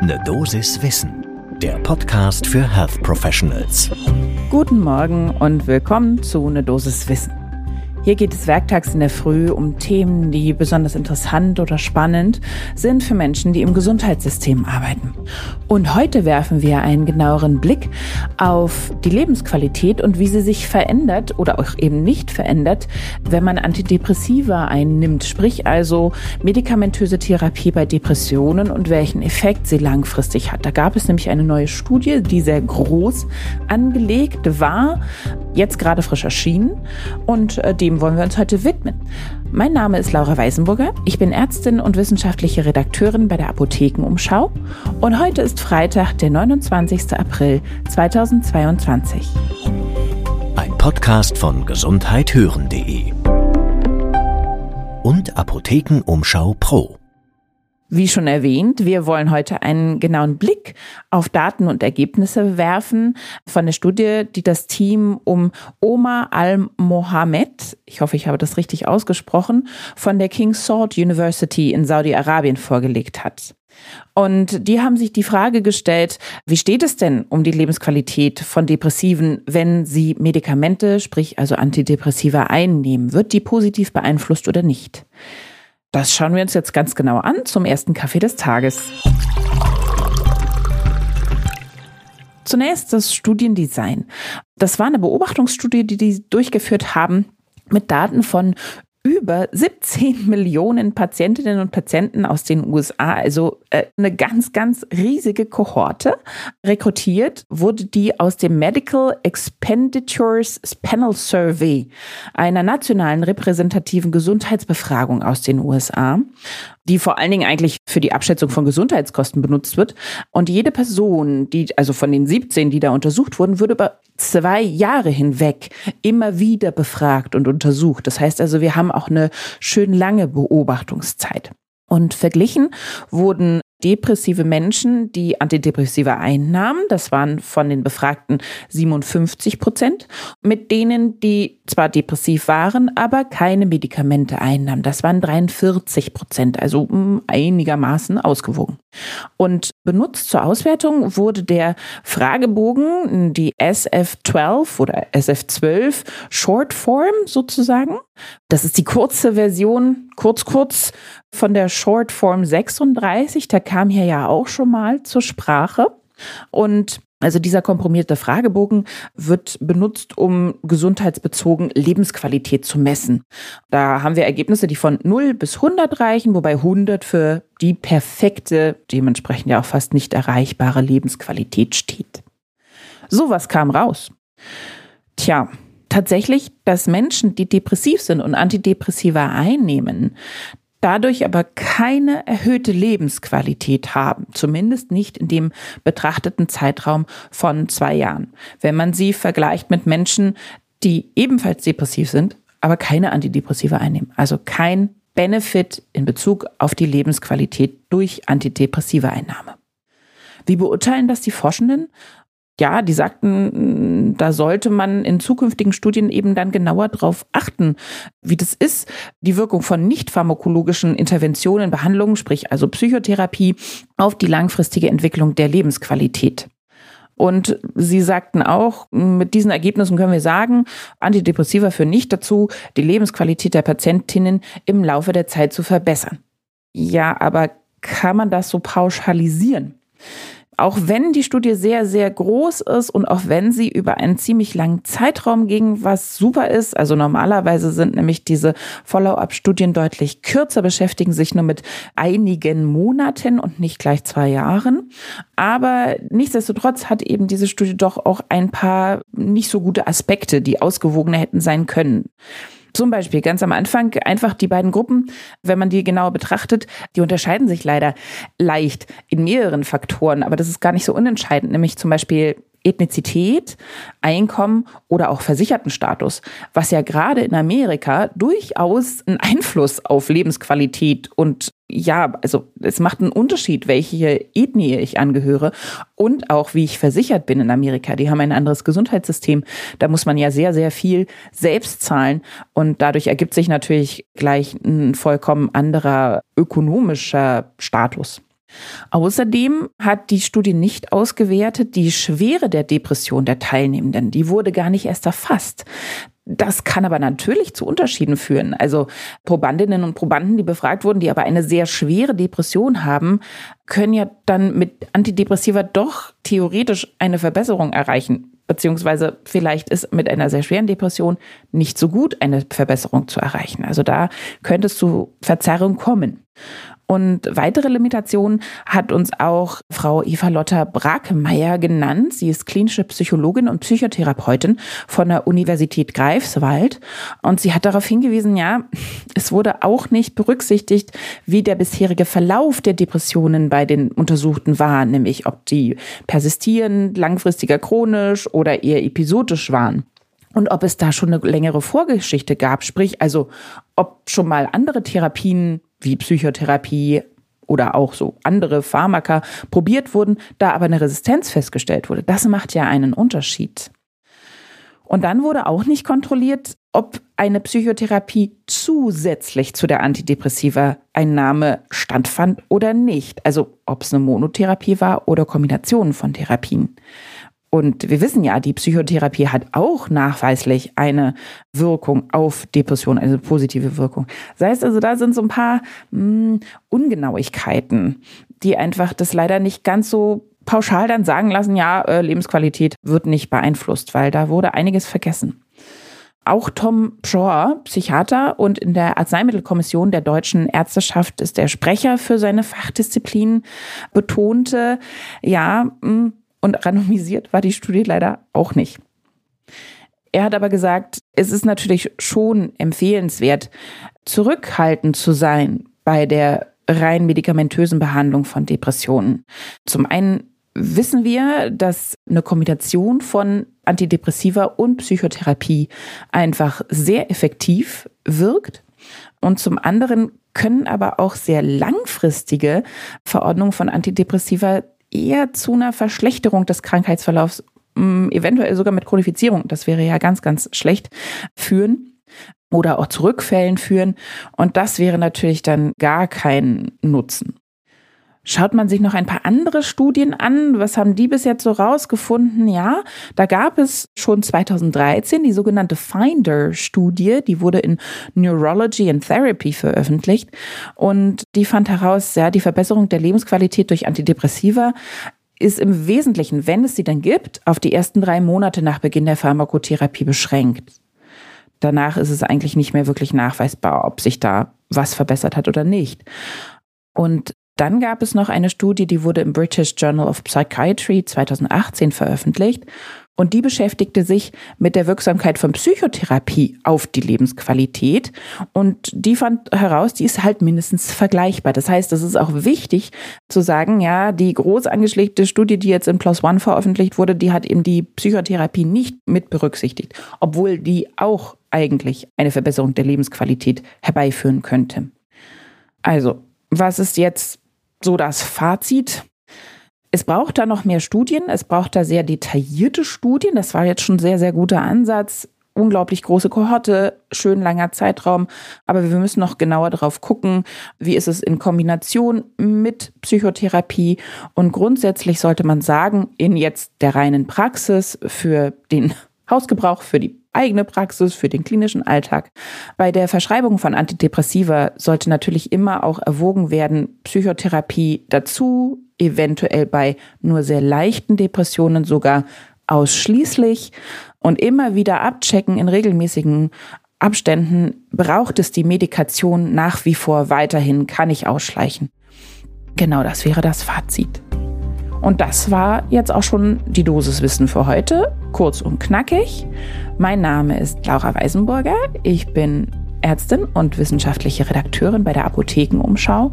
Ne Dosis Wissen, der Podcast für Health Professionals. Guten Morgen und willkommen zu Ne Dosis Wissen. Hier geht es werktags in der Früh um Themen, die besonders interessant oder spannend sind für Menschen, die im Gesundheitssystem arbeiten. Und heute werfen wir einen genaueren Blick auf die Lebensqualität und wie sie sich verändert oder auch eben nicht verändert, wenn man Antidepressiva einnimmt, sprich also medikamentöse Therapie bei Depressionen und welchen Effekt sie langfristig hat. Da gab es nämlich eine neue Studie, die sehr groß angelegt war, jetzt gerade frisch erschienen und äh, dem wollen wir uns heute widmen. Mein Name ist Laura Weisenburger. Ich bin Ärztin und wissenschaftliche Redakteurin bei der Apothekenumschau und heute ist Freitag, der 29. April 2022. Ein Podcast von gesundheithören.de und Apothekenumschau Pro. Wie schon erwähnt, wir wollen heute einen genauen Blick auf Daten und Ergebnisse werfen von der Studie, die das Team um Omar al-Mohammed, ich hoffe, ich habe das richtig ausgesprochen, von der King Saud University in Saudi-Arabien vorgelegt hat. Und die haben sich die Frage gestellt, wie steht es denn um die Lebensqualität von Depressiven, wenn sie Medikamente, sprich also Antidepressiva einnehmen? Wird die positiv beeinflusst oder nicht? Das schauen wir uns jetzt ganz genau an zum ersten Kaffee des Tages. Zunächst das Studiendesign. Das war eine Beobachtungsstudie, die die durchgeführt haben mit Daten von über 17 Millionen Patientinnen und Patienten aus den USA, also äh, eine ganz, ganz riesige Kohorte. Rekrutiert wurde die aus dem Medical Expenditures Panel Survey, einer nationalen repräsentativen Gesundheitsbefragung aus den USA die vor allen Dingen eigentlich für die Abschätzung von Gesundheitskosten benutzt wird. Und jede Person, die, also von den 17, die da untersucht wurden, würde über zwei Jahre hinweg immer wieder befragt und untersucht. Das heißt also, wir haben auch eine schön lange Beobachtungszeit. Und verglichen wurden depressive Menschen, die Antidepressiva einnahmen, das waren von den Befragten 57 Prozent, mit denen, die zwar depressiv waren, aber keine Medikamente einnahmen, das waren 43 Prozent, also hm, einigermaßen ausgewogen. Und benutzt zur Auswertung wurde der Fragebogen, die SF12 oder SF12 Shortform sozusagen. Das ist die kurze Version, kurz, kurz von der Shortform 36. Da kam hier ja auch schon mal zur Sprache. Und also dieser komprimierte Fragebogen wird benutzt, um gesundheitsbezogen Lebensqualität zu messen. Da haben wir Ergebnisse, die von 0 bis 100 reichen, wobei 100 für die perfekte, dementsprechend ja auch fast nicht erreichbare Lebensqualität steht. So was kam raus. Tja, tatsächlich, dass Menschen, die depressiv sind und Antidepressiva einnehmen, dadurch aber keine erhöhte Lebensqualität haben, zumindest nicht in dem betrachteten Zeitraum von zwei Jahren. Wenn man sie vergleicht mit Menschen, die ebenfalls depressiv sind, aber keine Antidepressiva einnehmen. Also kein Benefit in Bezug auf die Lebensqualität durch Antidepressiva Einnahme. Wie beurteilen das die Forschenden? Ja, die sagten, da sollte man in zukünftigen Studien eben dann genauer drauf achten, wie das ist, die Wirkung von nicht pharmakologischen Interventionen, Behandlungen, sprich also Psychotherapie, auf die langfristige Entwicklung der Lebensqualität. Und sie sagten auch, mit diesen Ergebnissen können wir sagen, Antidepressiva führen nicht dazu, die Lebensqualität der Patientinnen im Laufe der Zeit zu verbessern. Ja, aber kann man das so pauschalisieren? Auch wenn die Studie sehr, sehr groß ist und auch wenn sie über einen ziemlich langen Zeitraum ging, was super ist, also normalerweise sind nämlich diese Follow-up-Studien deutlich kürzer, beschäftigen sich nur mit einigen Monaten und nicht gleich zwei Jahren. Aber nichtsdestotrotz hat eben diese Studie doch auch ein paar nicht so gute Aspekte, die ausgewogener hätten sein können. Zum Beispiel ganz am Anfang einfach die beiden Gruppen, wenn man die genauer betrachtet, die unterscheiden sich leider leicht in mehreren Faktoren, aber das ist gar nicht so unentscheidend, nämlich zum Beispiel Ethnizität, Einkommen oder auch Versichertenstatus, was ja gerade in Amerika durchaus einen Einfluss auf Lebensqualität und ja, also es macht einen Unterschied, welche Ethnie ich angehöre und auch wie ich versichert bin in Amerika. Die haben ein anderes Gesundheitssystem. Da muss man ja sehr, sehr viel selbst zahlen und dadurch ergibt sich natürlich gleich ein vollkommen anderer ökonomischer Status. Außerdem hat die Studie nicht ausgewertet die Schwere der Depression der Teilnehmenden. Die wurde gar nicht erst erfasst. Das kann aber natürlich zu Unterschieden führen. Also Probandinnen und Probanden, die befragt wurden, die aber eine sehr schwere Depression haben, können ja dann mit Antidepressiva doch theoretisch eine Verbesserung erreichen. Beziehungsweise vielleicht ist mit einer sehr schweren Depression nicht so gut eine Verbesserung zu erreichen. Also da könnte es zu Verzerrung kommen. Und weitere Limitationen hat uns auch Frau Eva Lotta Brakemeyer genannt. Sie ist klinische Psychologin und Psychotherapeutin von der Universität Greifswald. Und sie hat darauf hingewiesen, ja, es wurde auch nicht berücksichtigt, wie der bisherige Verlauf der Depressionen bei den Untersuchten war, nämlich ob die persistierend, langfristiger chronisch oder eher episodisch waren und ob es da schon eine längere Vorgeschichte gab, sprich also ob schon mal andere Therapien wie Psychotherapie oder auch so andere Pharmaka probiert wurden, da aber eine Resistenz festgestellt wurde. Das macht ja einen Unterschied. Und dann wurde auch nicht kontrolliert, ob eine Psychotherapie zusätzlich zu der Antidepressiva-Einnahme stattfand oder nicht. Also ob es eine Monotherapie war oder Kombinationen von Therapien. Und wir wissen ja, die Psychotherapie hat auch nachweislich eine Wirkung auf Depression, also positive Wirkung. Das heißt also, da sind so ein paar mh, hm, Ungenauigkeiten, die einfach das leider nicht ganz so pauschal dann sagen lassen, ja, äh, Lebensqualität wird nicht beeinflusst, weil da wurde einiges vergessen. Auch Tom Pschor, Psychiater und in der Arzneimittelkommission der deutschen Ärzteschaft ist der Sprecher für seine Fachdisziplin, betonte, ja, mh, hm, und randomisiert war die Studie leider auch nicht. Er hat aber gesagt, es ist natürlich schon empfehlenswert, zurückhaltend zu sein bei der rein medikamentösen Behandlung von Depressionen. Zum einen wissen wir, dass eine Kombination von Antidepressiva und Psychotherapie einfach sehr effektiv wirkt. Und zum anderen können aber auch sehr langfristige Verordnungen von Antidepressiva eher zu einer Verschlechterung des Krankheitsverlaufs, mm, eventuell sogar mit Chronifizierung, das wäre ja ganz, ganz schlecht, führen oder auch zu Rückfällen führen. Und das wäre natürlich dann gar kein Nutzen. Schaut man sich noch ein paar andere Studien an, was haben die bis jetzt so rausgefunden? Ja, da gab es schon 2013 die sogenannte Finder-Studie, die wurde in Neurology and Therapy veröffentlicht und die fand heraus, ja, die Verbesserung der Lebensqualität durch Antidepressiva ist im Wesentlichen, wenn es sie dann gibt, auf die ersten drei Monate nach Beginn der Pharmakotherapie beschränkt. Danach ist es eigentlich nicht mehr wirklich nachweisbar, ob sich da was verbessert hat oder nicht. Und dann gab es noch eine Studie, die wurde im British Journal of Psychiatry 2018 veröffentlicht und die beschäftigte sich mit der Wirksamkeit von Psychotherapie auf die Lebensqualität. Und die fand heraus, die ist halt mindestens vergleichbar. Das heißt, es ist auch wichtig zu sagen, ja, die groß angeschlägte Studie, die jetzt in Plus One veröffentlicht wurde, die hat eben die Psychotherapie nicht mit berücksichtigt, obwohl die auch eigentlich eine Verbesserung der Lebensqualität herbeiführen könnte. Also, was ist jetzt so das Fazit. Es braucht da noch mehr Studien, es braucht da sehr detaillierte Studien. Das war jetzt schon ein sehr, sehr guter Ansatz. Unglaublich große Kohorte, schön langer Zeitraum. Aber wir müssen noch genauer darauf gucken, wie ist es in Kombination mit Psychotherapie. Und grundsätzlich sollte man sagen, in jetzt der reinen Praxis für den Hausgebrauch, für die eigene Praxis, für den klinischen Alltag. Bei der Verschreibung von Antidepressiva sollte natürlich immer auch erwogen werden, Psychotherapie dazu, eventuell bei nur sehr leichten Depressionen sogar ausschließlich und immer wieder abchecken in regelmäßigen Abständen, braucht es die Medikation nach wie vor weiterhin, kann ich ausschleichen. Genau das wäre das Fazit. Und das war jetzt auch schon die Dosiswissen für heute. Kurz und knackig. Mein Name ist Laura Weisenburger. Ich bin Ärztin und wissenschaftliche Redakteurin bei der Apothekenumschau.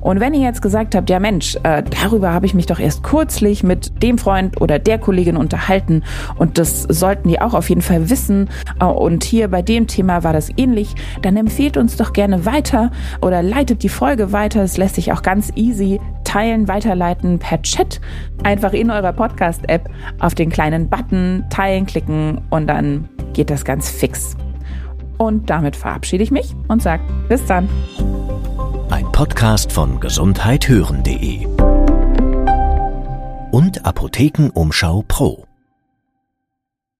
Und wenn ihr jetzt gesagt habt, ja Mensch, äh, darüber habe ich mich doch erst kürzlich mit dem Freund oder der Kollegin unterhalten und das sollten die auch auf jeden Fall wissen äh, und hier bei dem Thema war das ähnlich, dann empfehlt uns doch gerne weiter oder leitet die Folge weiter. Es lässt sich auch ganz easy teilen, weiterleiten per Chat. Einfach in eurer Podcast-App auf den kleinen Button teilen klicken und dann geht das ganz fix. Und damit verabschiede ich mich und sage bis dann. Ein Podcast von gesundheithören.de und Apothekenumschau Pro.